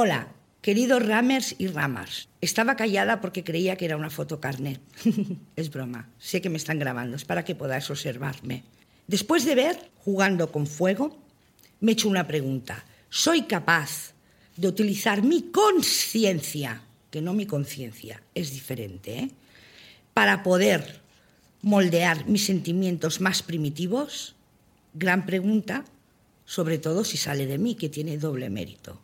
Hola, queridos Ramers y Ramas. Estaba callada porque creía que era una foto carnet. es broma, sé que me están grabando, es para que podáis observarme. Después de ver Jugando con Fuego, me he hecho una pregunta. ¿Soy capaz de utilizar mi conciencia, que no mi conciencia, es diferente, ¿eh? para poder moldear mis sentimientos más primitivos? Gran pregunta, sobre todo si sale de mí, que tiene doble mérito.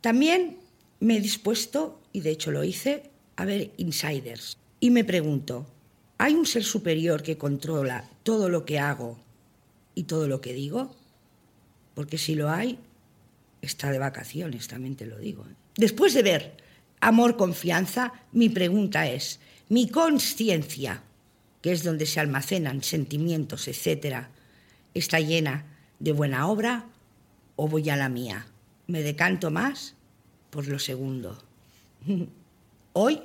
También me he dispuesto, y de hecho lo hice, a ver insiders. Y me pregunto, ¿hay un ser superior que controla todo lo que hago y todo lo que digo? Porque si lo hay, está de vacaciones, también te lo digo. ¿eh? Después de ver amor, confianza, mi pregunta es, mi conciencia, que es donde se almacenan sentimientos, etcétera, está llena de buena obra o voy a la mía. Me decanto más por lo segundo. Hoy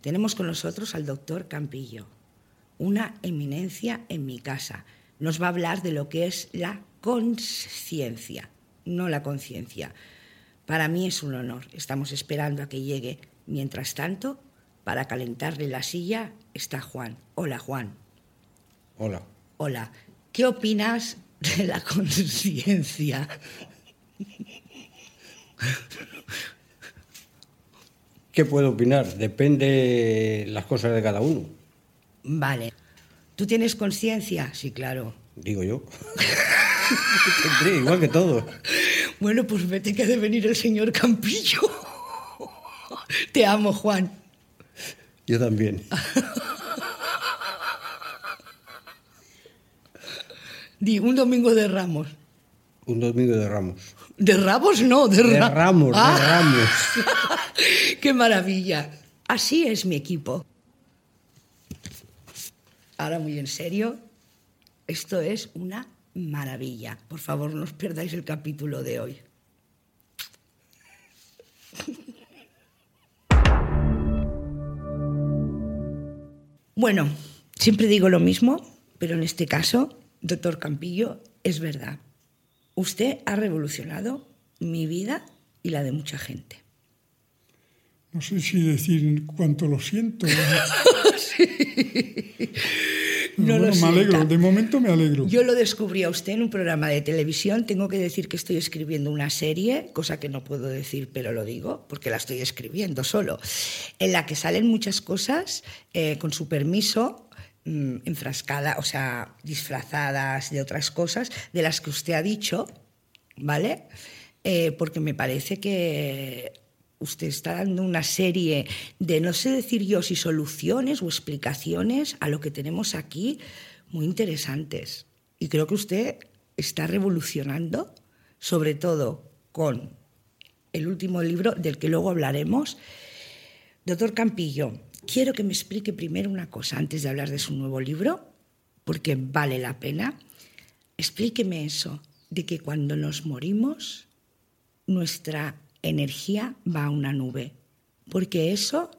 tenemos con nosotros al doctor Campillo, una eminencia en mi casa. Nos va a hablar de lo que es la conciencia, no la conciencia. Para mí es un honor. Estamos esperando a que llegue. Mientras tanto, para calentarle la silla está Juan. Hola, Juan. Hola. Hola. ¿Qué opinas de la conciencia? ¿Qué puedo opinar? Depende las cosas de cada uno. Vale. ¿Tú tienes conciencia? Sí, claro. Digo yo. Tendré, igual que todo. Bueno, pues vete que ha de venir el señor Campillo. Te amo, Juan. Yo también. Di, un domingo de Ramos. Un domingo de Ramos. ¿De Ramos? No, de, De Ra- Ramos, de Ah. Ramos. ¡Qué maravilla! Así es mi equipo. Ahora muy en serio, esto es una maravilla. Por favor, no os perdáis el capítulo de hoy. Bueno, siempre digo lo mismo, pero en este caso, doctor Campillo, es verdad. Usted ha revolucionado mi vida y la de mucha gente. No sé si decir cuánto lo siento. No Bueno, me alegro, de momento me alegro. Yo lo descubrí a usted en un programa de televisión. Tengo que decir que estoy escribiendo una serie, cosa que no puedo decir, pero lo digo, porque la estoy escribiendo solo, en la que salen muchas cosas eh, con su permiso mm, enfrascadas, o sea, disfrazadas de otras cosas, de las que usted ha dicho, ¿vale? Eh, porque me parece que usted está dando una serie de, no sé decir yo si soluciones o explicaciones a lo que tenemos aquí muy interesantes. Y creo que usted está revolucionando, sobre todo con el último libro del que luego hablaremos. Doctor Campillo, quiero que me explique primero una cosa antes de hablar de su nuevo libro, porque vale la pena. Explíqueme eso, de que cuando nos morimos, nuestra energía va a una nube. Porque eso,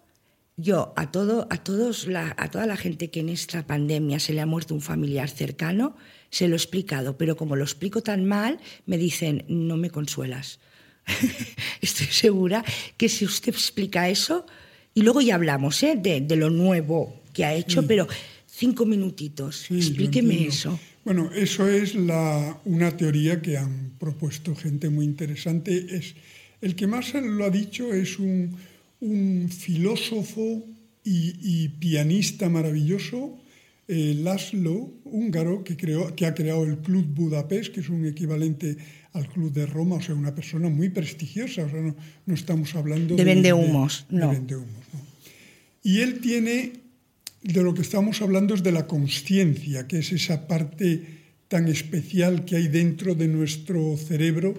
yo a, todo, a, todos la, a toda la gente que en esta pandemia se le ha muerto un familiar cercano, se lo he explicado, pero como lo explico tan mal, me dicen, no me consuelas. Estoy segura que si usted explica eso, y luego ya hablamos ¿eh? de, de lo nuevo que ha hecho, pero cinco minutitos, Sí, explíqueme eso. Bueno, eso es la, una teoría que han propuesto gente muy interesante. Es, el que más lo ha dicho es un, un filósofo y, y pianista maravilloso, eh, Laszlo, húngaro, que, creó, que ha creado el Club Budapest, que es un equivalente al Club de Roma, o sea, una persona muy prestigiosa. O sea, no, no estamos hablando De vendehumos, de- de no. vendehumos, no. Y él tiene, de lo que estamos hablando es de la conciencia, que es esa parte tan especial que hay dentro de nuestro cerebro,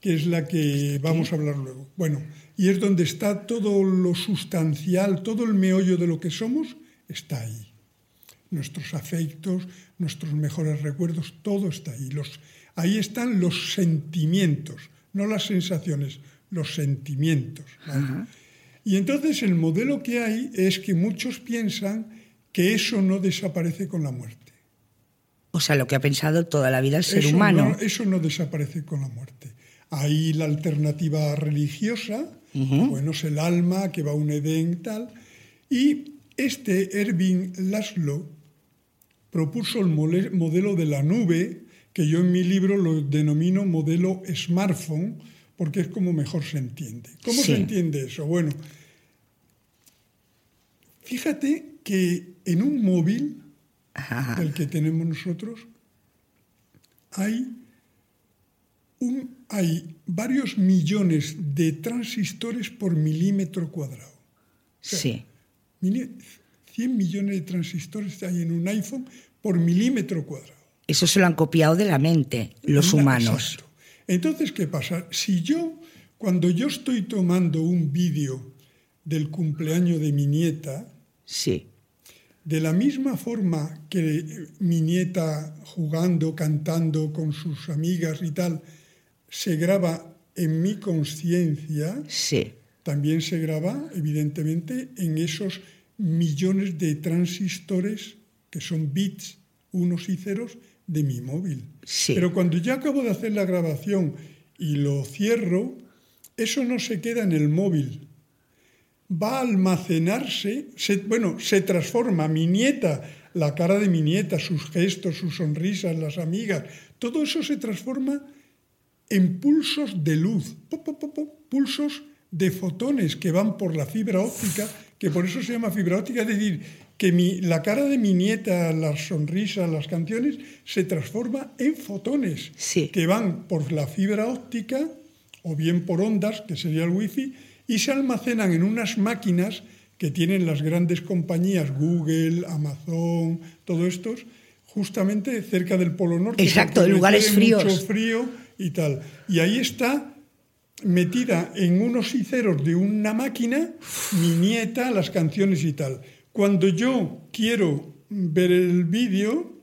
que es la que vamos a hablar luego. Bueno, y es donde está todo lo sustancial, todo el meollo de lo que somos, está ahí. Nuestros afectos, nuestros mejores recuerdos, todo está ahí. Los, ahí están los sentimientos, no las sensaciones, los sentimientos. ¿vale? Y entonces el modelo que hay es que muchos piensan que eso no desaparece con la muerte. O sea, lo que ha pensado toda la vida el ser Eso humano. No, eso no desaparece con la muerte. Hay la alternativa religiosa, bueno, es el alma que va a un Edén tal. Y este Erving Laszlo propuso el modelo de la nube, que yo en mi libro lo denomino modelo smartphone, porque es como mejor se entiende. ¿Cómo se entiende eso? Bueno, fíjate que en un móvil, el que tenemos nosotros, hay, un, hay varios millones de transistores por milímetro cuadrado. sí. 100 millones de transistores hay en un iPhone por milímetro cuadrado. Eso se lo han copiado de la mente los humanos. Entonces, ¿qué pasa? Si yo, cuando yo estoy tomando un vídeo del cumpleaños de mi nieta, sí. de la misma forma que mi nieta jugando, cantando con sus amigas y tal, se graba en mi conciencia, sí. también se graba, evidentemente, en esos millones de transistores que son bits, unos y ceros, de mi móvil. Pero cuando ya acabo de hacer la grabación y lo cierro, eso no se queda en el móvil. Va a almacenarse, bueno, se transforma mi nieta, la cara de mi nieta, sus gestos, sus sonrisas, las amigas, todo eso se transforma en pulsos de luz, pulsos de fotones que van por la fibra óptica, que por eso se llama fibra óptica, es decir, que la cara de mi nieta, las sonrisas, las canciones, se transforma en fotones que van por la fibra óptica o bien por ondas, que sería el wifi, y se almacenan en unas máquinas que tienen las grandes compañías, Google, Amazon, todo estos, justamente cerca del Polo Norte. Exacto, en lugares fríos. Mucho frío y tal. Y ahí está metida en unos hiceros de una máquina mi nieta, las canciones y tal. Cuando yo quiero ver el vídeo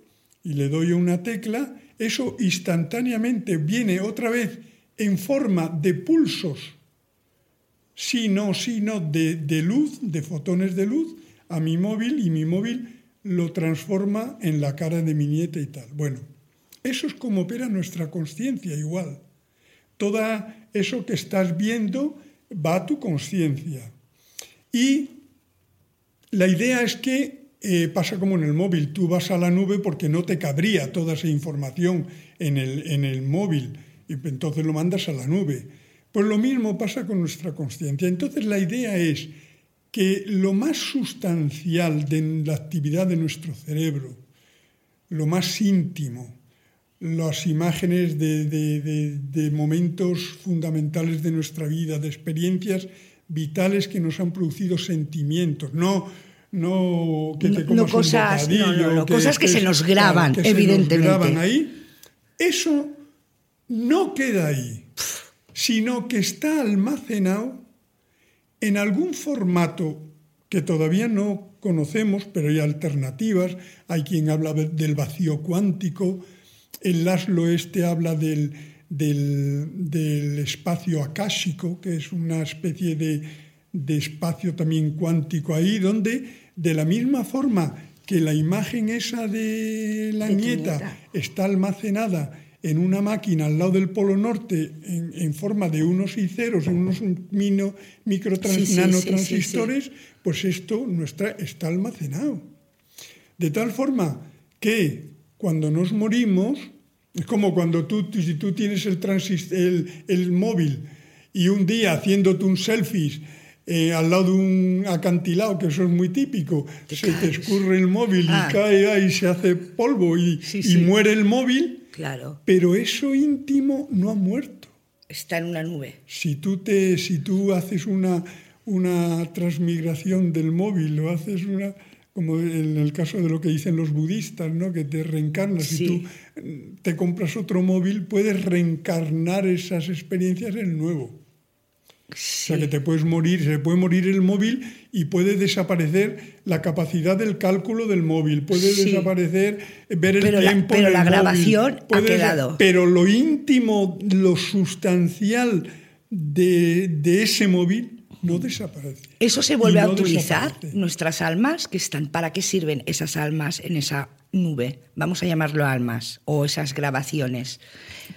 y le doy una tecla, eso instantáneamente viene otra vez en forma de pulsos, si no, si no, de, de luz, de fotones de luz, a mi móvil y mi móvil lo transforma en la cara de mi nieta y tal. Bueno, eso es como opera nuestra conciencia igual. Todo eso que estás viendo va a tu conciencia. Y la idea es que eh, pasa como en el móvil, tú vas a la nube porque no te cabría toda esa información en el, en el móvil y entonces lo mandas a la nube. Pues lo mismo pasa con nuestra conciencia. Entonces la idea es que lo más sustancial de la actividad de nuestro cerebro, lo más íntimo, las imágenes de, de, momentos fundamentales de nuestra vida, de experiencias vitales que nos han producido sentimientos, no, no que te comas cosas, un no, cosas que, se nos graban, evidentemente. ahí. Eso no queda ahí, sino que está almacenado en algún formato que todavía no conocemos, pero hay alternativas. Hay quien habla del vacío cuántico, el Laszlo este habla del, del, espacio akáshico, que es una especie de, espacio también cuántico ahí, donde de la misma forma que la imagen esa de la nieta, está almacenada en una máquina al lado del Polo Norte en, forma de unos y ceros, en unos mino, nanotransistores, pues esto nuestra, está almacenado. De tal forma que cuando nos morimos, es como cuando tú, si tú tienes el, el, el móvil y un día haciéndote un selfie eh, al lado de un acantilado, que eso es muy típico, se te escurre el móvil y ah. cae ahí, se hace polvo y, y muere el móvil. Claro. Pero eso íntimo no ha muerto. Está en una nube. Si tú, te, si tú haces una, una transmigración del móvil o haces una como en el caso de lo que dicen los budistas, ¿no? que te reencarnas. Si tú te compras otro móvil, puedes reencarnar esas experiencias en el nuevo. O sea, que te puedes morir, se puede morir el móvil y puede desaparecer la capacidad del cálculo del móvil, puede desaparecer ver el tiempo. pero la grabación ha quedado. Pero lo íntimo, lo sustancial de, de ese móvil no desaparece. ¿Eso se vuelve a utilizar? desaparece. ¿Nuestras almas que están? ¿Para qué sirven esas almas en esa nube? Vamos a llamarlo almas o esas grabaciones.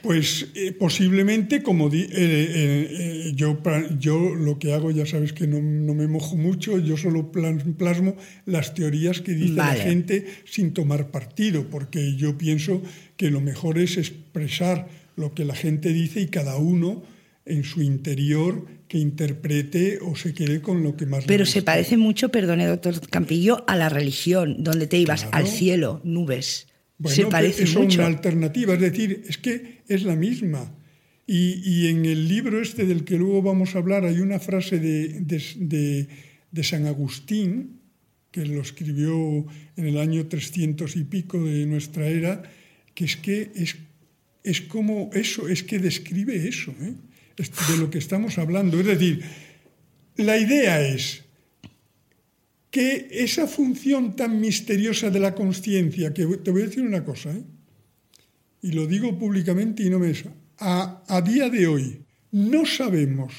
Pues eh, posiblemente, como di- eh, eh, yo, yo lo que hago, ya sabes que no, no me mojo mucho, yo solo plas- plasmo las teorías que dice Vale. la gente sin tomar partido, porque yo pienso que lo mejor es expresar lo que la gente dice y cada uno en su interior que interprete o se quede con lo que más le Pero se gusta. parece mucho, perdone, doctor Campillo, a la religión, donde te ibas Claro. al cielo, nubes. Bueno, se parece es mucho. una alternativa, es decir, es que es la misma. Y, y en el libro este del que luego vamos a hablar hay una frase de, de- de- de San Agustín, que lo escribió en el año 300 y pico de nuestra era, que es que es, es como eso, es que describe eso, ¿eh? De lo que estamos hablando. Es decir, la idea es que esa función tan misteriosa de la conciencia, que te voy a decir una cosa, ¿eh? y lo digo públicamente y no me... A, a día de hoy no sabemos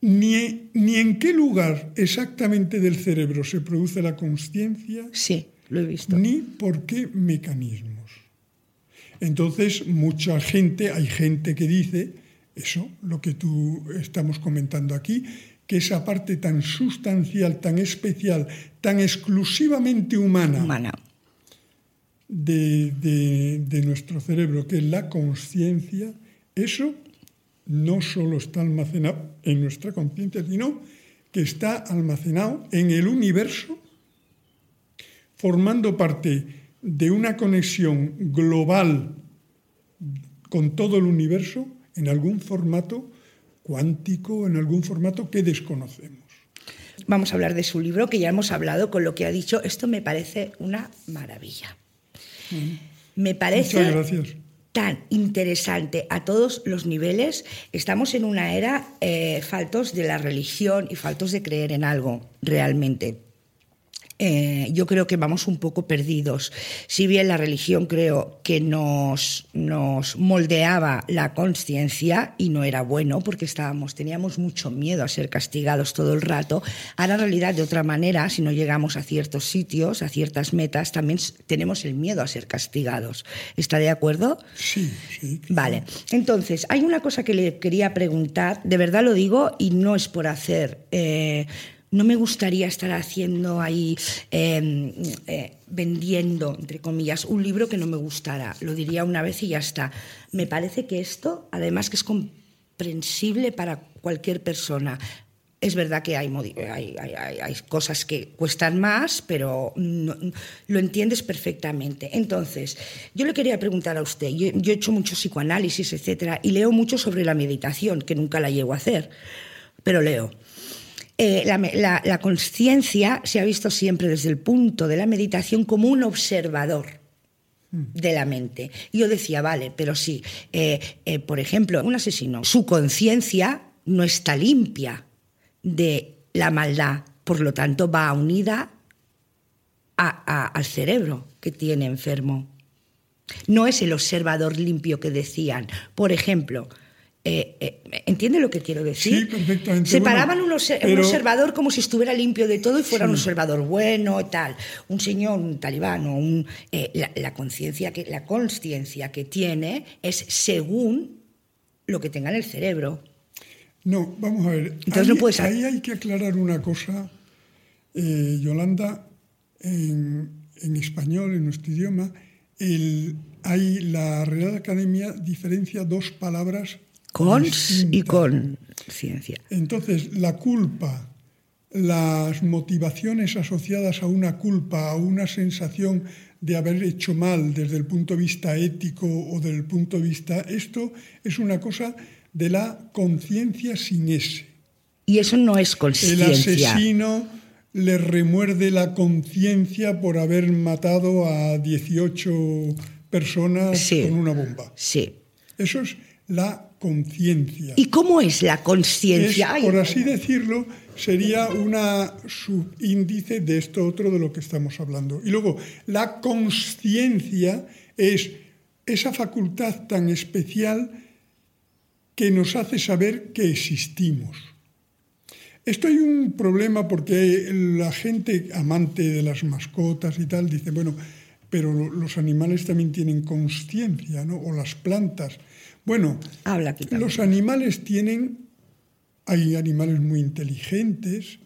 ni, ni en qué lugar exactamente del cerebro se produce la conciencia, Sí, lo he visto. ni por qué mecanismos. Entonces, mucha gente, hay gente que dice eso, lo que tú estamos comentando aquí, que esa parte tan sustancial, tan especial, tan exclusivamente humana, Humana. de, de- de nuestro cerebro, que es la conciencia, eso no solo está almacenado en nuestra conciencia, sino que está almacenado en el universo, formando parte de una conexión global con todo el universo en algún formato cuántico, en algún formato que desconocemos. Vamos a hablar de su libro, que ya hemos hablado con lo que ha dicho. Esto me parece una maravilla. Me parece tan interesante a todos los niveles. Estamos en una era eh, faltos de la religión y faltos de creer en algo realmente. Eh, yo creo que vamos un poco perdidos. Si bien la religión creo que nos, nos moldeaba la conciencia y no era bueno porque estábamos, teníamos mucho miedo a ser castigados todo el rato, ahora en realidad de otra manera, si no llegamos a ciertos sitios, a ciertas metas, también tenemos el miedo a ser castigados. ¿Está de acuerdo? Sí, sí. Vale, entonces, hay una cosa que le quería preguntar, de verdad lo digo y no es por hacer... eh, no me gustaría estar haciendo ahí, eh, eh, vendiendo, entre comillas, un libro que no me gustara. Lo diría una vez y ya está. Me parece que esto, además que es comprensible para cualquier persona. Es verdad que hay, hay, cosas que cuestan más, pero lo entiendes perfectamente. Entonces, yo le quería preguntar a usted, yo, yo he hecho mucho psicoanálisis, etcétera, y leo mucho sobre la meditación, que nunca la llego a hacer, pero leo. Eh, la, la- la conciencia se ha visto siempre desde el punto de la meditación como un observador de la mente. Y yo decía, vale, pero sí, eh, eh, por ejemplo, un asesino, su conciencia no está limpia de la maldad, por lo tanto va unida a- a- al cerebro que tiene enfermo. No es el observador limpio que decían. Por ejemplo, eh, eh, ¿entiende lo que quiero decir? Sí, perfectamente. Separaban Bueno, un, observador como si estuviera limpio de todo y fuera un observador bueno y tal. Un señor, un talibán, o un, eh, la, la conciencia que la consciencia que tiene es según lo que tenga en el cerebro. No, vamos a ver. Entonces ahí, no ahí hay que aclarar una cosa, Yolanda, en, en español, en nuestro idioma, el, hay, la Real Academia diferencia dos palabras Cons y distintas. conciencia. Entonces, la culpa, las motivaciones asociadas a una culpa, a una sensación de haber hecho mal desde el punto de vista ético o del punto de vista... Esto es una cosa de la conciencia sin ese. Y eso no es El conciencia. asesino le remuerde la conciencia por haber matado a 18 personas Sí. con una bomba. Sí. Eso es la conciencia. ¿Y cómo es la conciencia? Por así decirlo, sería una subíndice de esto otro de lo que estamos hablando. Y luego, la conciencia es esa facultad tan especial que nos hace saber que existimos. Esto hay un problema porque la gente amante de las mascotas y tal dice, bueno, pero los animales también tienen conciencia, ¿no? O las plantas. Bueno, Habla aquí también. los animales tienen, hay animales muy inteligentes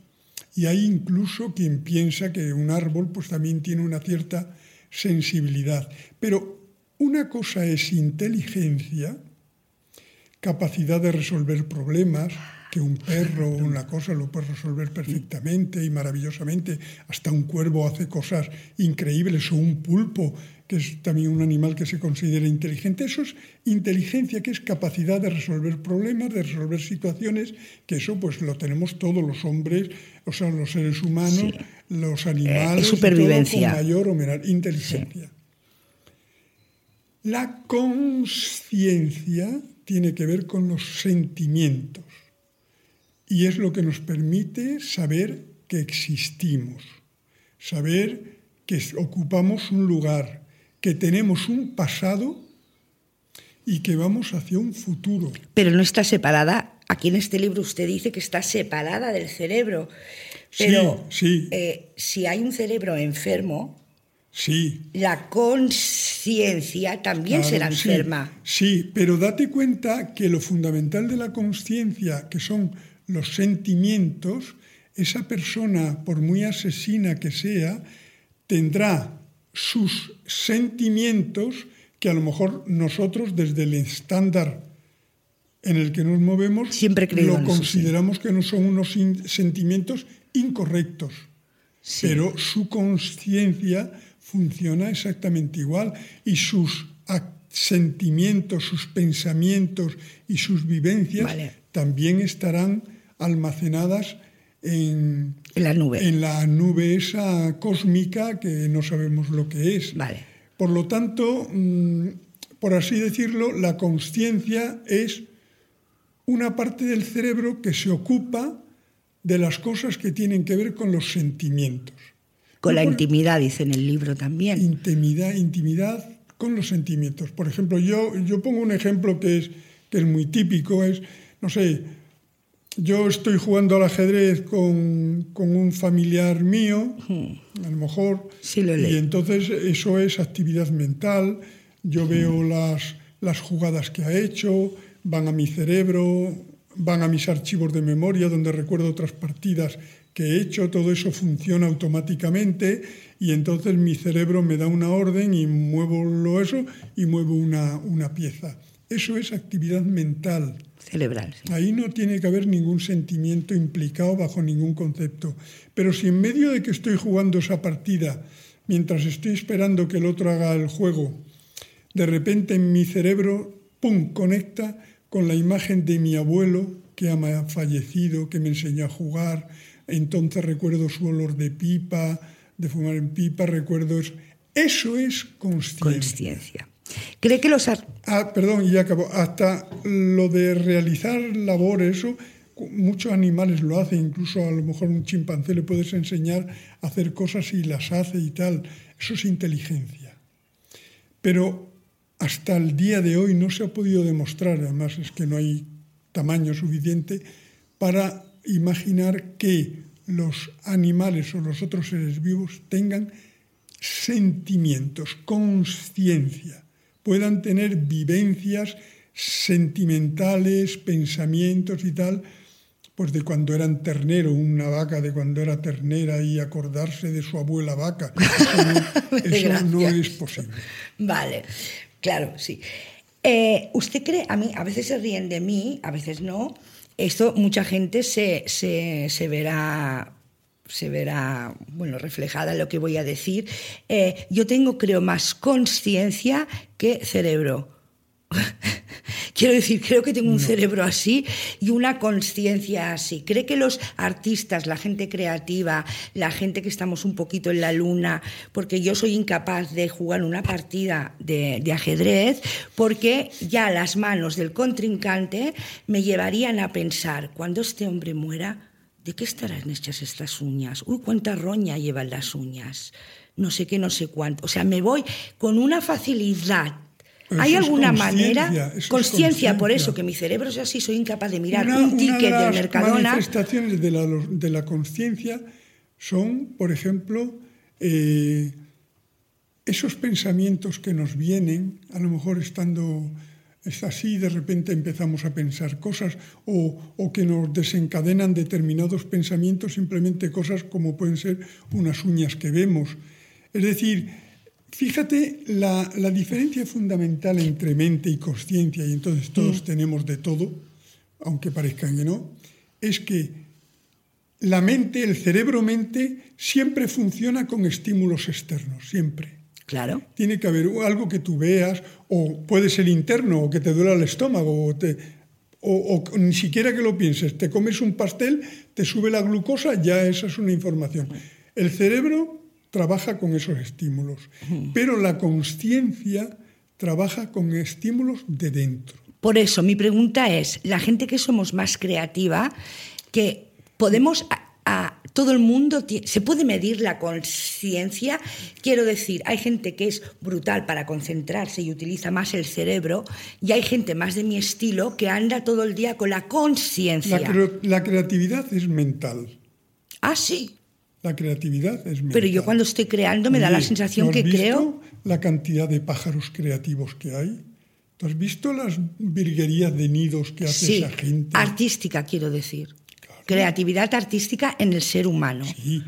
y hay incluso quien piensa que un árbol pues también tiene una cierta sensibilidad. Pero una cosa es inteligencia, capacidad de resolver problemas, que un perro o una cosa lo puede resolver perfectamente y maravillosamente. Hasta un cuervo hace cosas increíbles o un pulpo, que es también un animal que se considera inteligente. Eso es inteligencia, que es capacidad de resolver problemas, de resolver situaciones, que eso pues lo tenemos todos los hombres, o sea, los seres humanos, los animales, Eh, supervivencia. con mayor o menor inteligencia. La conciencia tiene que ver con los sentimientos y es lo que nos permite saber que existimos, saber que ocupamos un lugar, que tenemos un pasado y que vamos hacia un futuro. Pero no está separada. Aquí en este libro usted dice que está separada del cerebro. Pero Sí, sí. eh, si hay un cerebro enfermo, Sí. la conciencia también Claro, será sí, enferma. Sí, pero date cuenta que lo fundamental de la conciencia, que son los sentimientos, esa persona, por muy asesina que sea, tendrá sus sentimientos que a lo mejor nosotros desde el estándar en el que nos movemos Siempre lo en eso, sí. consideramos que no son unos in- sentimientos incorrectos Sí. pero su conciencia funciona exactamente igual y sus sentimientos, sus pensamientos y sus vivencias Vale. también estarán almacenadas en, En la nube. en la nube esa cósmica que no sabemos lo que es. Vale. Por lo tanto, mm, por así decirlo, la conciencia es una parte del cerebro que se ocupa de las cosas que tienen que ver con los sentimientos. Con la Por- intimidad, dice en el libro también. Intimidad, intimidad con los sentimientos. Por ejemplo, yo, yo pongo un ejemplo que es, que es muy típico, es, no sé, yo estoy jugando al ajedrez con, con un familiar mío, a lo mejor, Sí, lo y entonces eso es actividad mental, yo veo las, las jugadas que ha hecho, van a mi cerebro, van a mis archivos de memoria donde recuerdo otras partidas que he hecho, todo eso funciona automáticamente y entonces mi cerebro me da una orden y muevo lo eso y muevo una, una pieza. Eso es actividad mental. Sí. Ahí no tiene que haber ningún sentimiento implicado bajo ningún concepto. Pero si en medio de que estoy jugando esa partida, mientras estoy esperando que el otro haga el juego, de repente en mi cerebro, ¡pum!, conecta con la imagen de mi abuelo que ha fallecido, que me enseñó a jugar. Entonces recuerdo su olor de pipa, de fumar en pipa, recuerdo eso. Eso es consciencia. Conciencia. ¿Cree que los Ah, perdón, y ya acabo. Hasta lo de realizar labores, eso muchos animales lo hacen, incluso a lo mejor un chimpancé le puedes enseñar a hacer cosas y las hace y tal. Eso es inteligencia. Pero hasta el día de hoy no se ha podido demostrar, además es que no hay tamaño suficiente para imaginar que los animales o los otros seres vivos tengan sentimientos, conciencia, puedan tener vivencias sentimentales, pensamientos y tal, pues de cuando eran ternero, una vaca de cuando era ternera y acordarse de su abuela vaca. Eso no, eso no Gracias. es posible. Vale, claro, sí. Eh, ¿Usted cree, a mí, a veces se ríen de mí, a veces no, esto mucha gente se, se, se verá se verá bueno reflejada en lo que voy a decir. Eh, yo tengo creo más conciencia que cerebro. Quiero decir, creo que tengo un cerebro así y una conciencia así. ¿Cree que los artistas, la gente creativa, la gente que estamos un poquito en la luna, porque yo soy incapaz de jugar una partida de, de ajedrez, porque ya las manos del contrincante me llevarían a pensar, cuando este hombre muera, ¿de qué estarán hechas estas uñas? Uy, cuánta roña llevan las uñas. No sé qué, no sé cuánto. O sea, me voy con una facilidad Eso ¿Hay alguna manera? Conciencia, por eso, que mi cerebro es así, soy incapaz de mirar Una- un una ticket de del las Mercadona. manifestaciones de la, de la conciencia son, por ejemplo, eh, esos pensamientos que nos vienen, a lo mejor estando es así, de repente empezamos a pensar cosas o, o que nos desencadenan determinados pensamientos, simplemente cosas como pueden ser unas uñas que vemos. Es decir, fíjate la, la diferencia fundamental entre mente y conciencia, y entonces todos tenemos de todo, aunque parezcan que no, es que la mente, el cerebro-mente, siempre funciona con estímulos externos, siempre. Claro. Tiene que haber algo que tú veas, o puede ser interno, o que te duela el estómago, o, te- o- o ni siquiera que lo pienses. Te comes un pastel, te sube la glucosa, ya esa es una información. El cerebro trabaja con esos estímulos, pero la conciencia trabaja con estímulos de dentro. Por eso, mi pregunta es, la gente que somos más creativa, que podemos... A, a- todo el mundo se puede medir la conciencia. Quiero decir, hay gente que es brutal para concentrarse y utiliza más el cerebro, y hay gente más de mi estilo que anda todo el día con la conciencia. La, creatividad es mental. Ah, sí. La creatividad es mental. Pero yo cuando estoy creando me da la sensación ¿no has que visto creo. la cantidad de pájaros creativos que hay? ¿Tú has visto las virguerías de nidos que hace Sí, esa gente? artística quiero decir. Creatividad artística en el ser humano. Sí,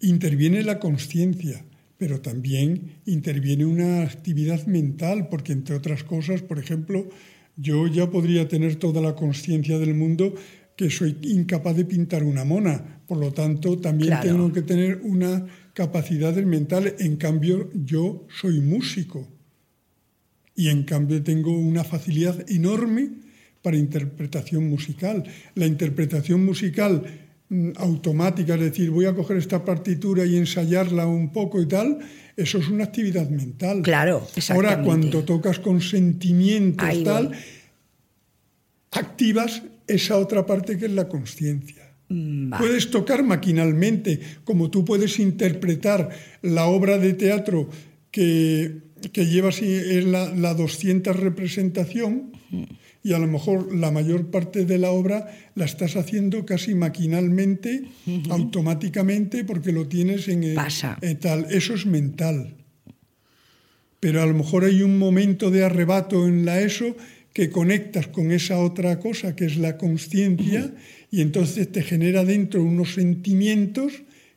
interviene la conciencia, pero también interviene una actividad mental, porque entre otras cosas, por ejemplo, yo ya podría tener toda la conciencia del mundo que soy incapaz de pintar una mona, por lo tanto también Claro. tengo que tener una capacidad mental, en cambio yo soy músico y en cambio tengo una facilidad enorme para interpretación musical. La interpretación musical mm, automática, es decir, voy a coger esta partitura y ensayarla un poco y tal, eso es una actividad mental. Claro, Ahora, exactamente. cuando tocas con sentimientos Ahí tal, voy. activas esa otra parte que es la conciencia. Mm. Puedes tocar maquinalmente, como tú puedes interpretar la obra de teatro que, que lleva así, es la, la 200 representación y a lo mejor la mayor parte de la obra la estás haciendo casi maquinalmente, automáticamente, porque lo tienes en, el- Pasa. en tal. Eso es mental. Pero a lo mejor hay un momento de arrebato en la ESO que conectas con esa otra cosa que es la conciencia y entonces te genera dentro unos sentimientos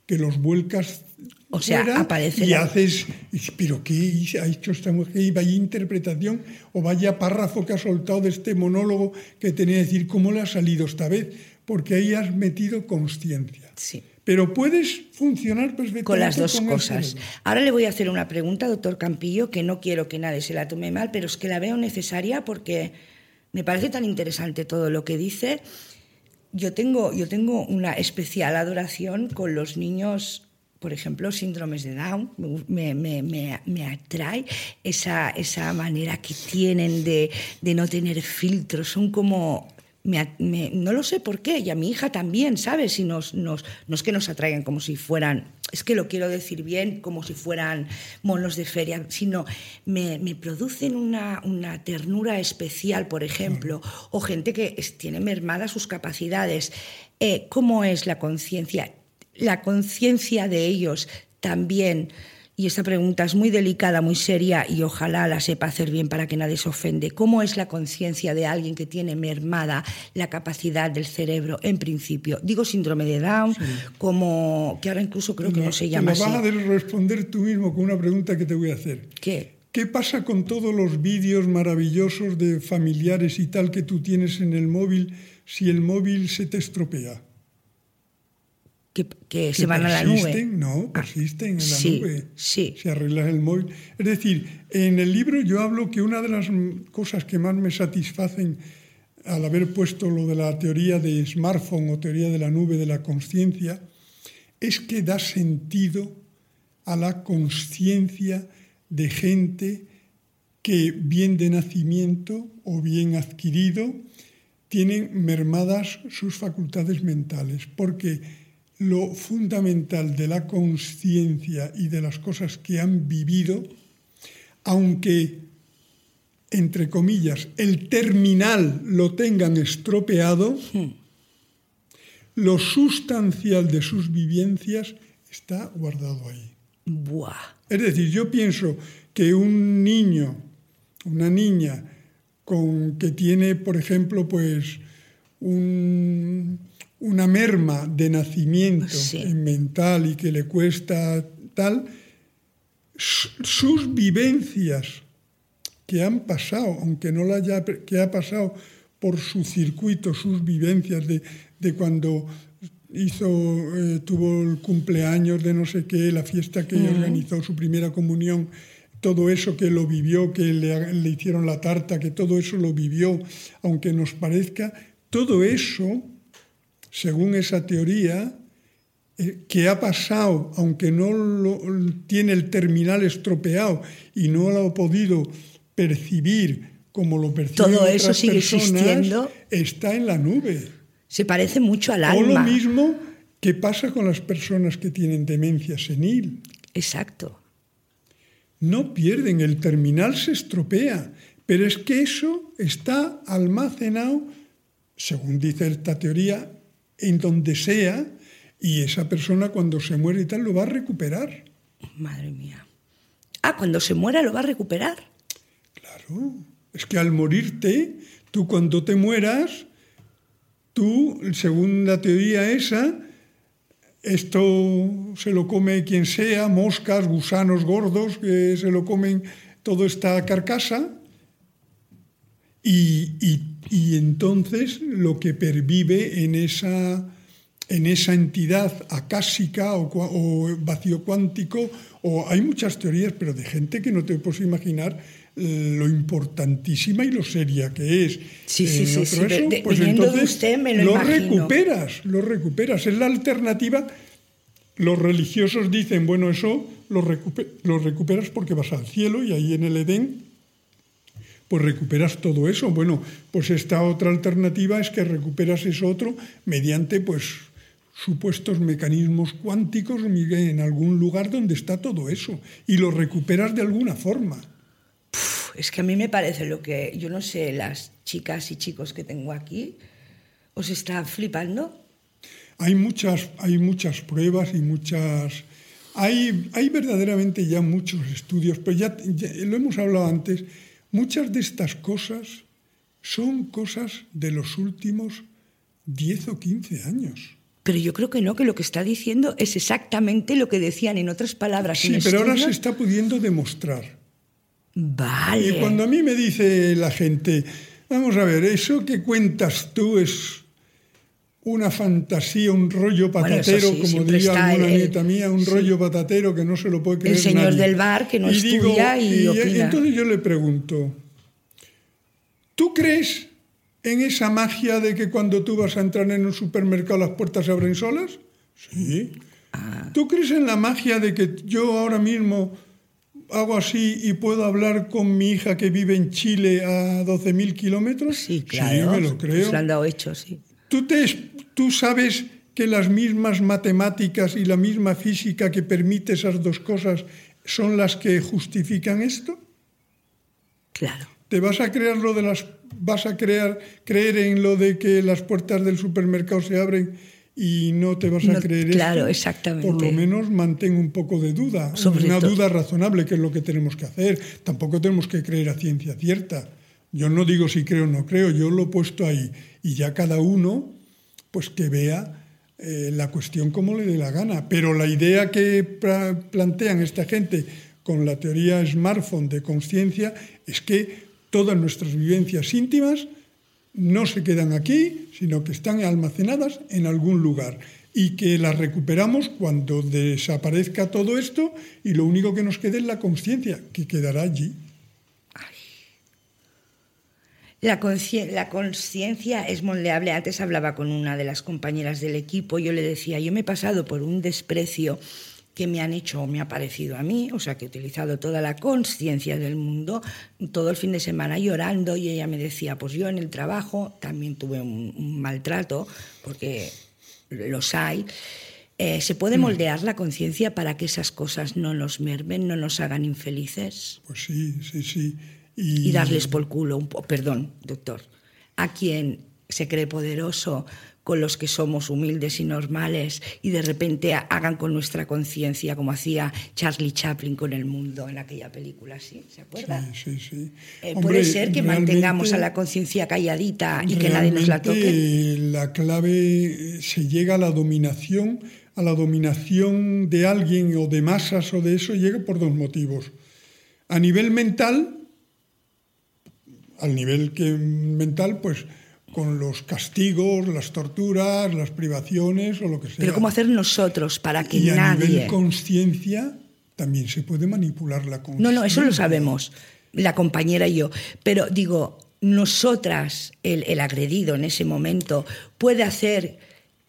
que los vuelcas O sea, aparece y la- haces pero qué ha hecho esta mujer y vaya interpretación o vaya párrafo que ha soltado de este monólogo que tenía que decir cómo le ha salido esta vez porque ahí has metido conciencia Sí. pero puedes funcionar perfectamente Con las dos con el cosas. Ahora le voy a hacer una pregunta, doctor Campillo, que no quiero que nadie se la tome mal, pero es que la veo necesaria porque me parece tan interesante todo lo que dice. Yo tengo, yo tengo una especial adoración con los niños, por ejemplo, síndromes de Down. Me, me- me- me atrae esa, esa manera que tienen de, de no tener filtros. Son como me me- no lo sé por qué, y a mi hija también, ¿sabes? Y nos, nos- no es que nos atraigan como si fueran, es que lo quiero decir bien, como si fueran monos de feria, sino me, me producen una, una ternura especial, por ejemplo, o gente que tiene mermadas sus capacidades. Eh, ¿Cómo es la conciencia? La conciencia de ellos también. Y esta pregunta es muy delicada, muy seria y ojalá la sepa hacer bien para que nadie se ofende. ¿Cómo es la conciencia de alguien que tiene mermada la capacidad del cerebro en principio? Digo síndrome de Down, como que ahora incluso creo que no se llama lo vas a así. de- responder tú mismo con una pregunta que te voy a hacer. ¿Qué? ¿Qué pasa con todos los vídeos maravillosos de familiares y tal que tú tienes en el móvil si el móvil se te estropea? Que, que ¿Que se van a la nube. persisten? No, persisten en la sí, nube. sí. Si arreglas el móvil. Es decir, en el libro yo hablo que una de las cosas que más me satisfacen al haber puesto lo de la teoría de smartphone o teoría de la nube de la conciencia es que da sentido a la conciencia de gente que bien de nacimiento o bien adquirido tienen mermadas sus facultades mentales, porque lo fundamental de la conciencia y de las cosas que han vivido, aunque entre comillas, el terminal lo tengan estropeado, lo sustancial de sus vivencias está guardado ahí. Buah. Es decir, yo pienso que un niño, una niña con, que tiene, por ejemplo, pues un, una merma de nacimiento Sí. mental y que le cuesta tal, sus vivencias que han pasado, aunque no la haya, que ha pasado por su circuito, sus vivencias de, de cuando hizo, eh, tuvo el cumpleaños de no sé qué, la fiesta que organizó, su primera comunión, todo eso que lo vivió, que le, le hicieron la tarta, que todo eso lo vivió, aunque nos parezca, todo eso, según esa teoría, eh, que ha pasado, aunque no lo, tiene el terminal estropeado y no lo ha podido percibir como lo perciben Todo eso otras sigue personas, existiendo. está en la nube. Se parece mucho al O lo alma. mismo que pasa con las personas que tienen demencia senil. Exacto. No pierden, el terminal se estropea, pero es que eso está almacenado, según dice esta teoría, en donde sea, y esa persona cuando se muere y tal lo va a recuperar. Madre mía. Ah, cuando se muera lo va a recuperar. Claro, es que al morirte, tú cuando te mueras, tú, según la teoría esa, esto se lo come quien sea, moscas, gusanos gordos, que se lo comen toda esta carcasa, y, y- y entonces lo que pervive en esa, en esa entidad acásica o, o vacío cuántico, o hay muchas teorías, pero de gente que no te puedes imaginar eh, lo importantísima y lo seria que es. Sí, sí, sí, sí, de- de- pues entonces usted me lo imagino. recuperas, lo recuperas. Es la alternativa. Los religiosos dicen, bueno, eso lo, recupe- lo recuperas porque vas al cielo y ahí en el Edén pues recuperas todo eso. Bueno, pues esta otra alternativa es que recuperas eso otro mediante pues supuestos mecanismos cuánticos en algún lugar donde está todo eso y lo recuperas de alguna forma. Es que a mí me parece lo que, yo no sé, las chicas y chicos que tengo aquí, ¿os está flipando? Hay muchas, hay muchas pruebas y muchas... Hay, hay verdaderamente ya muchos estudios, pero ya, ya lo hemos hablado antes, muchas de estas cosas son cosas de los últimos 10 o 15 años. Pero yo creo que no, que lo que está diciendo es exactamente lo que decían en otras palabras. Sí, pero ahora se está pudiendo demostrar. Vale. Y cuando a mí me dice la gente, vamos a ver, eso que cuentas tú es una fantasía, un rollo Bueno, patatero, sí, como diría alguna el- nieta mía, un sí. rollo patatero que no se lo puede creer señor nadie. del bar que no estudia y opina. entonces yo le pregunto, ¿tú crees en esa magia de que cuando tú vas a entrar en un supermercado las puertas se abren solas? Sí. Ah. ¿Tú crees en la magia de que yo ahora mismo hago así y puedo hablar con mi hija que vive en Chile a 12.000 kilómetros? Sí, claro. Sí, me lo creo. Pues lo han dado hecho, sí. ¿Tú, te, ¿Tú sabes que las mismas matemáticas y la misma física que permite esas dos cosas son las que justifican esto? Claro. ¿Te vas a creer lo de las vas a crear creer en lo de que las puertas del supermercado se abren y no te vas a No, creer claro, esto? exactamente. Por lo menos mantén un poco de duda, Sobre una todo. duda razonable que es lo que tenemos que hacer. Tampoco tenemos que creer a ciencia cierta. Yo no digo si creo o no creo, yo lo he puesto ahí y ya cada uno pues que vea eh, la cuestión como le dé la gana. Pero la idea que plantean esta gente con la teoría smartphone de conciencia es que todas nuestras vivencias íntimas no se quedan aquí, sino que están almacenadas en algún lugar y que las recuperamos cuando desaparezca todo esto y lo único que nos quede es la conciencia, que quedará allí. La conciencia es moldeable. Antes hablaba con una de las compañeras del equipo, yo le decía, yo me he pasado por un desprecio que me han hecho o me ha parecido a mí, o sea, que he utilizado toda la conciencia del mundo, todo el fin de semana llorando y ella me decía, pues yo en el trabajo también tuve un, un maltrato, porque los hay. Eh, ¿Se puede moldear la conciencia para que esas cosas no nos mermen, no nos hagan infelices? Pues sí, sí, sí. Y, y darles por culo, un po- perdón, doctor, a quien se cree poderoso con los que somos humildes y normales y de repente ha- hagan con nuestra conciencia como hacía Charlie Chaplin con el mundo en aquella película, ¿sí? ¿Se acuerda? Sí, sí, sí. Eh, Hombre, puede ser que mantengamos a la conciencia calladita y que nadie nos la toque. La clave eh, se llega a la dominación, a la dominación de alguien o de masas o de eso llega por dos motivos. A nivel mental, al nivel que mental, pues con los castigos, las torturas, las privaciones o lo que sea. Pero ¿cómo hacer nosotros para que y a nadie... nivel conciencia también se puede manipular la conciencia. No, no, eso lo sabemos, la compañera y yo. Pero digo, nosotras, el, el agredido en ese momento, puede hacer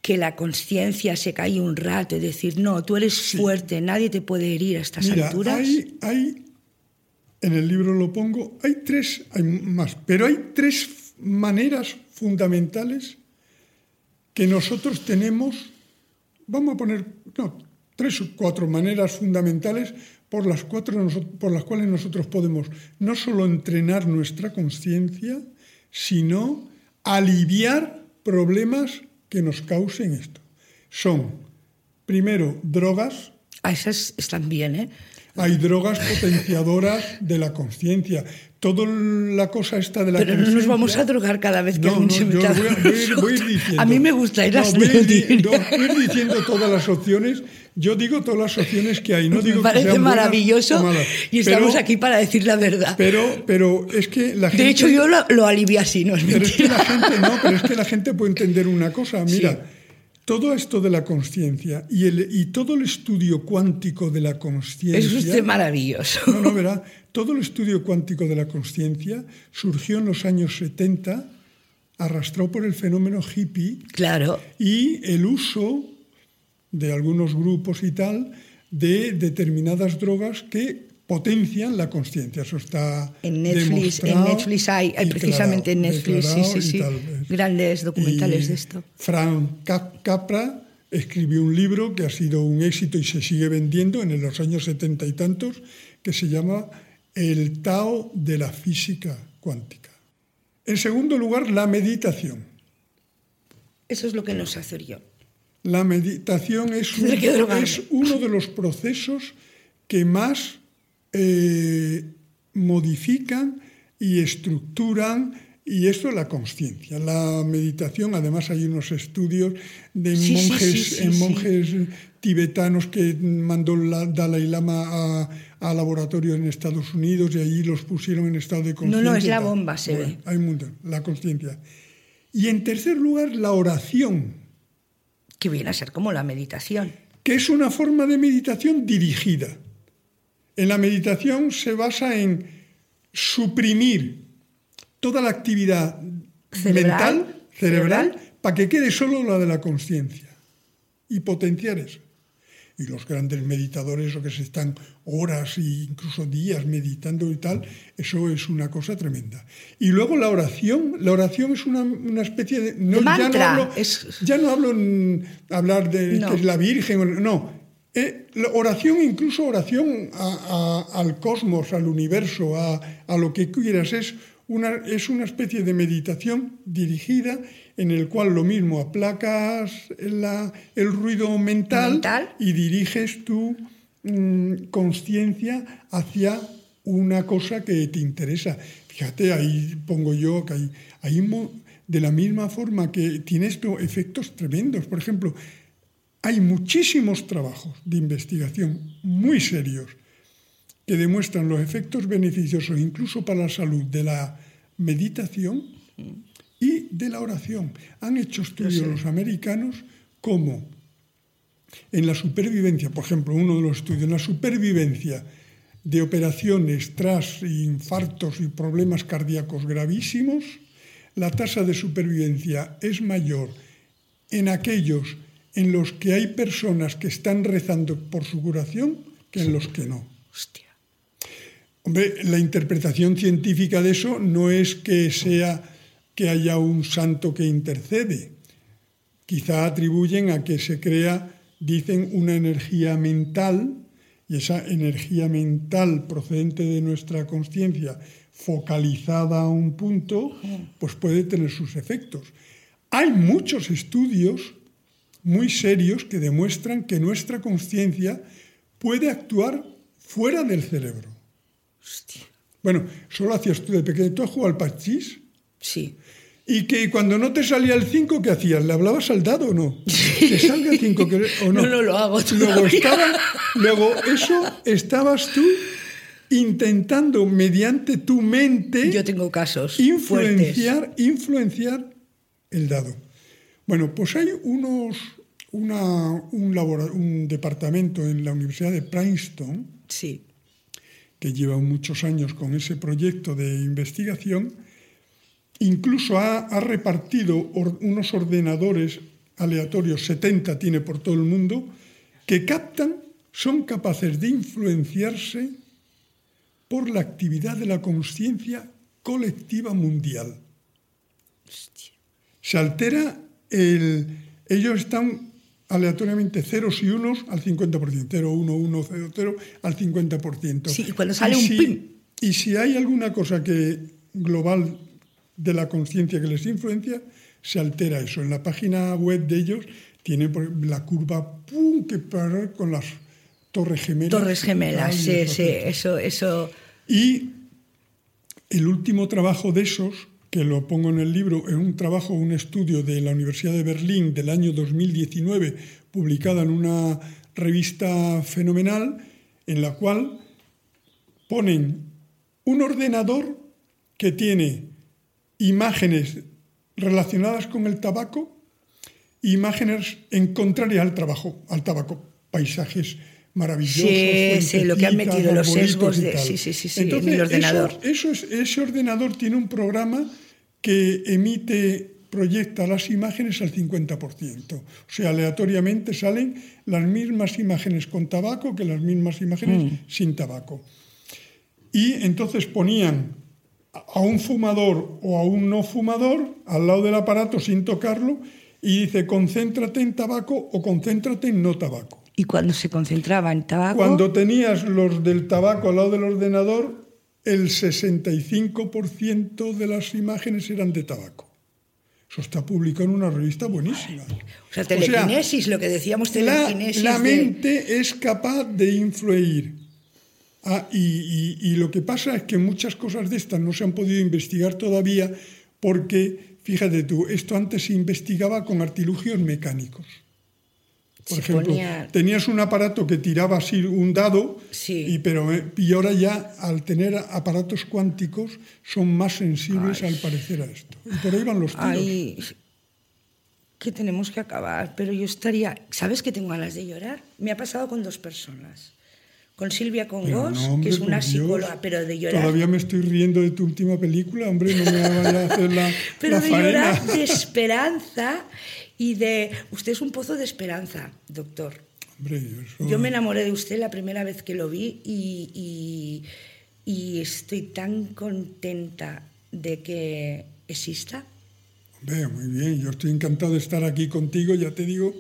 que la conciencia se calle un rato y decir, no, tú eres fuerte, nadie te puede herir a estas Mira, alturas. hay, hay, en el libro lo pongo, hay tres, hay más, pero hay tres maneras fundamentales que nosotros tenemos, vamos a poner, no, tres o cuatro maneras fundamentales por las, cuatro, por las cuales nosotros podemos no solo entrenar nuestra conciencia, sino aliviar problemas que nos causen esto. Son, primero, drogas, Ah, esas están bien, ¿eh? Hay drogas potenciadoras de la conciencia. Toda la cosa esta de la Pero no nos vamos a drogar cada vez que No, alguien no, se meta voy a, voy a voy a mí me gusta ir No, voy a ir di- no, voy diciendo todas las opciones. Yo digo todas las opciones que hay. No digo me que parece sean buenas maravilloso malas. y estamos Pero- aquí para decir la verdad. Pero, pero es que la gente. de hecho, yo lo, lo alivié así, no es Pero es que mentira. la gente no, pero es que la gente puede entender una cosa. Mira, todo esto de la conciencia y, y todo el estudio cuántico de la conciencia. Es usted maravilloso. No, no, verá, todo el estudio cuántico de la conciencia surgió en los años 70, arrastrado por el fenómeno hippie Claro. y el uso de algunos grupos y tal de determinadas drogas que potencian la conciencia. Eso está En Netflix, en Netflix hay, precisamente en Netflix, grandes documentales Y de esto. Frank Cap- Capra escribió un libro que ha sido un éxito y se sigue vendiendo en los años setenta y tantos, que se llama El Tao de la física cuántica. En segundo lugar, la meditación. Eso es lo que nos hace yo. La meditación es, un- es uno de los procesos que más eh, modifican y estructuran, y esto es la conciencia. La meditación, además hay unos estudios de Sí, monjes, sí, sí, en monjes tibetanos que mandó la Dalai Lama a, a laboratorio en Estados Unidos y allí los pusieron en estado de No, conciencia. no, es y la bomba, se Bueno, ve. Hay un montón, la conciencia. Y en tercer lugar, la oración Que viene a ser como la meditación. que es una forma de meditación dirigida. En la meditación se basa en suprimir toda la actividad Cerebral, mental, cerebral, cerebral. para que quede solo la de la conciencia y potenciar eso. Y los grandes meditadores, o que se están horas e incluso días meditando y tal, eso es una cosa tremenda. Y luego la oración, la oración es una, una especie de... No, De ya no hablo, es- ya no hablo en hablar de No. que es la Virgen, no. Eh, la oración, incluso oración a- a- al cosmos, al universo, a, a lo que quieras, es una, es una especie de meditación dirigida en el cual lo mismo aplacas la- el ruido mental, Mental. y diriges tu mm, conciencia hacia una cosa que te interesa. Fíjate, ahí pongo yo que hay, hay de la misma forma que tiene esto efectos tremendos. Por ejemplo, hay muchísimos trabajos de investigación muy serios que demuestran los efectos beneficiosos incluso para la salud de la meditación y de la oración. Han hecho estudios los americanos como en la supervivencia, por ejemplo, uno de los estudios, en la supervivencia de operaciones tras infartos y problemas cardíacos gravísimos, la tasa de supervivencia es mayor en aquellos en los que hay personas que están rezando por su curación que en los que no. Hostia. Hombre, la interpretación científica de eso no es que sea que haya un santo que intercede. Quizá atribuyen a que se crea, dicen, una energía mental y esa energía mental procedente de nuestra conciencia focalizada a un punto, pues puede tener sus efectos. Hay muchos estudios muy serios que demuestran que nuestra conciencia puede actuar fuera del cerebro. Hostia. Bueno, solo hacías tú de pequeño. ¿Tú has jugado al parchís? Sí. Y que cuando no te salía el 5, ¿qué hacías? ¿Le hablabas al dado o no? Que salga el 5 o no. No, no lo hago Luego, estaba, luego eso estabas tú intentando mediante tu mente Yo tengo casos fuertes. influenciar, influenciar el dado. Bueno, pues hay unos, una- un, un departamento en la Universidad de Princeton Sí. que lleva muchos años con ese proyecto de investigación, incluso ha, ha repartido or- unos ordenadores aleatorios, 70 tiene por todo el mundo, que captan, son capaces de influenciarse por la actividad de la conciencia colectiva mundial. Se altera el... Ellos están aleatoriamente ceros y unos al 50%, 0, 1, 1, 0, 0 al 50%. Sí, y cuando sale un si, pim. Y si hay alguna cosa que global de la conciencia que les influencia, se altera eso. En la página web de ellos tiene por ejemplo, la curva pum, que para con las torres gemelas. Torres gemelas, sí, sí, eso, eso. Y el último trabajo de esos, que lo pongo en el libro, es un trabajo, un estudio de la Universidad de Berlín del año 2019, publicada en una revista fenomenal, en la cual ponen un ordenador que tiene imágenes relacionadas con el tabaco, imágenes en contraria al trabajo, al tabaco, paisajes maravillosos. Sí, sí, lo que han metido, los sesgos de- sí, sí, sí, sí, en Entonces, el ordenador. Eso, eso es, ese ordenador tiene un programa que emite, proyecta las imágenes al 50%. O sea, aleatoriamente salen las mismas imágenes con tabaco que las mismas imágenes sin tabaco. Y entonces ponían a un fumador o a un no fumador al lado del aparato sin tocarlo y dice concéntrate en tabaco o concéntrate en no tabaco. Y cuando se concentraba en tabaco. Cuando tenías los del tabaco al lado del ordenador, el 65% de las imágenes eran de tabaco. Eso está publicado en una revista buenísima. o sea, telequinesis, lo que decíamos, la, telequinesis. la de- mente es capaz de influir. Ah, y, y- y lo que pasa es que muchas cosas de estas no se han podido investigar todavía porque, fíjate tú, esto antes se investigaba con artilugios mecánicos. Por Se ejemplo, ponía- tenías un aparato que tiraba así un dado, Sí. y, pero, eh, y ahora ya al tener aparatos cuánticos son más sensibles al parecer a esto. Y por ahí van los tiros. Ay, que tenemos que acabar, pero yo estaría... ¿Sabes que tengo ganas de llorar? Me ha pasado con dos personas. Con Silvia Congos, no, hombre, que es una Dios. psicóloga, pero de llorar. Todavía me estoy riendo de tu última película, hombre, no me vaya a hacer la, Pero la de faena. llorar, de esperanza y de... Usted es un pozo de esperanza, doctor. Hombre, eso- Yo me enamoré de usted la primera vez que lo vi y, y- y estoy tan contenta de que exista. Hombre, muy bien, yo estoy encantado de estar aquí contigo, ya te digo,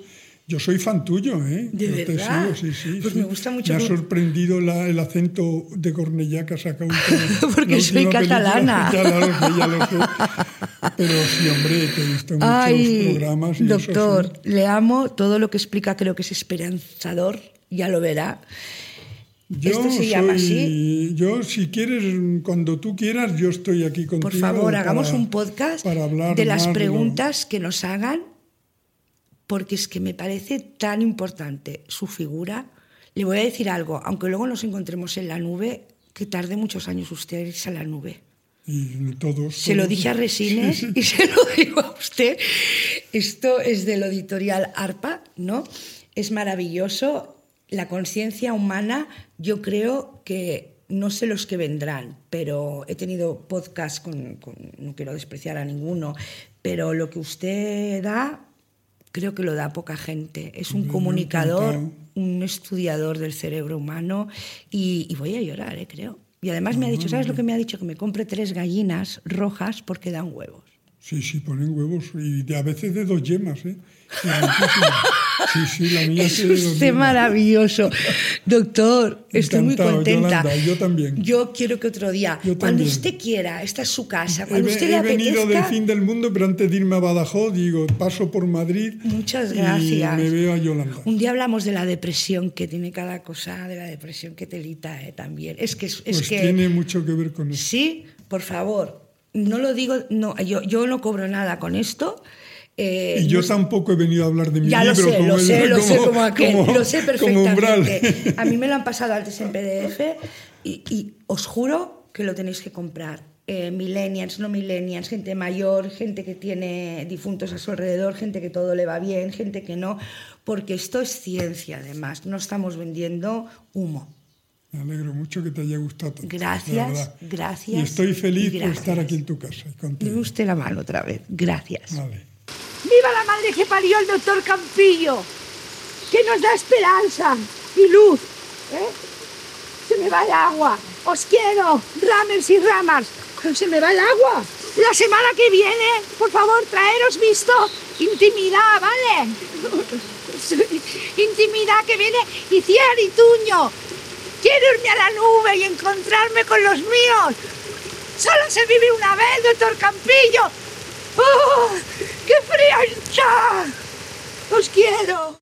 yo soy fan tuyo, ¿eh? ¿De Yo te verdad? sigo, sí, sí, Pues sí. me gusta mucho Me ha sorprendido la- el acento de Cornellá que ha sacado. Porque soy película. catalana. Ya lo sé, ya lo sé. Pero sí, hombre, te he visto muchos Ay, programas y eso doctor, sí. le amo. Todo lo que explica creo que es esperanzador, ya lo verá. Yo Esto se soy- llama así. Yo, si quieres, cuando tú quieras, yo estoy aquí contigo. Por favor, para- hagamos un podcast para hablar de las lo- preguntas que nos hagan, porque es que me parece tan importante su figura. Le voy a decir algo, aunque luego nos encontremos en la nube, que tarde muchos años usted en irse a la nube. Y todos. Se lo todos. dije a Resines Sí, sí. y se lo digo a usted. Esto es del editorial ARPA, ¿no? Es maravilloso. La conciencia humana, yo creo que no sé los que vendrán, pero he tenido podcast con, con- no quiero despreciar a ninguno, pero lo que usted da, creo que lo da poca gente. Es un comunicador, un estudiador del cerebro humano y, y voy a llorar, ¿eh? creo. Y además me ha dicho, ¿sabes lo que me ha dicho? Que me compre tres gallinas rojas porque dan huevos. Sí, sí, ponen huevos y de- a veces de dos yemas, ¿eh? Sí, Sí, la mía Es usted maravilloso. Doctor, estoy muy contenta. Yolanda, yo también. Yo quiero que otro día, cuando usted quiera, esta es su casa, He, cuando usted he le venido del fin del mundo, pero antes de irme a Badajoz, digo, paso por Madrid. Muchas y gracias. me veo a Yolanda. Un día hablamos de la depresión que tiene cada cosa, de la depresión que telita eh, también. Es que es, es Pues que tiene mucho que ver con eso. sí, por favor, no lo digo, no, yo, yo no cobro nada con esto. Eh, Y yo no- tampoco he venido a hablar de mi ya lo libro sé, lo el- sé, lo sé como aquel, como- lo sé perfectamente. A mí me lo han pasado antes en PDF y, y os juro que lo tenéis que comprar. Eh, millennials, no millennials, gente mayor, gente que tiene difuntos a su alrededor, gente que todo le va bien, gente que no, porque esto es ciencia además, no estamos vendiendo humo. Me alegro mucho que te haya gustado tanto. Gracias, gracias Y estoy feliz y por gracias. estar aquí en tu casa. contigo. usted la mano otra vez, gracias. Vale. ¡Viva la madre que parió el doctor Campillo! Que nos da esperanza y luz. ¿eh? Se me va el agua. Os quiero, ramers y ramas. Se me va el agua. La semana que viene, por favor, traeros visto intimidad, ¿vale? intimidad que viene Iciar y Tuño. Quiero irme a la nube y encontrarme con los míos. Solo se vive una vez, doctor Campillo. ¡Oh! ¡Qué frío está! ¡Os quiero!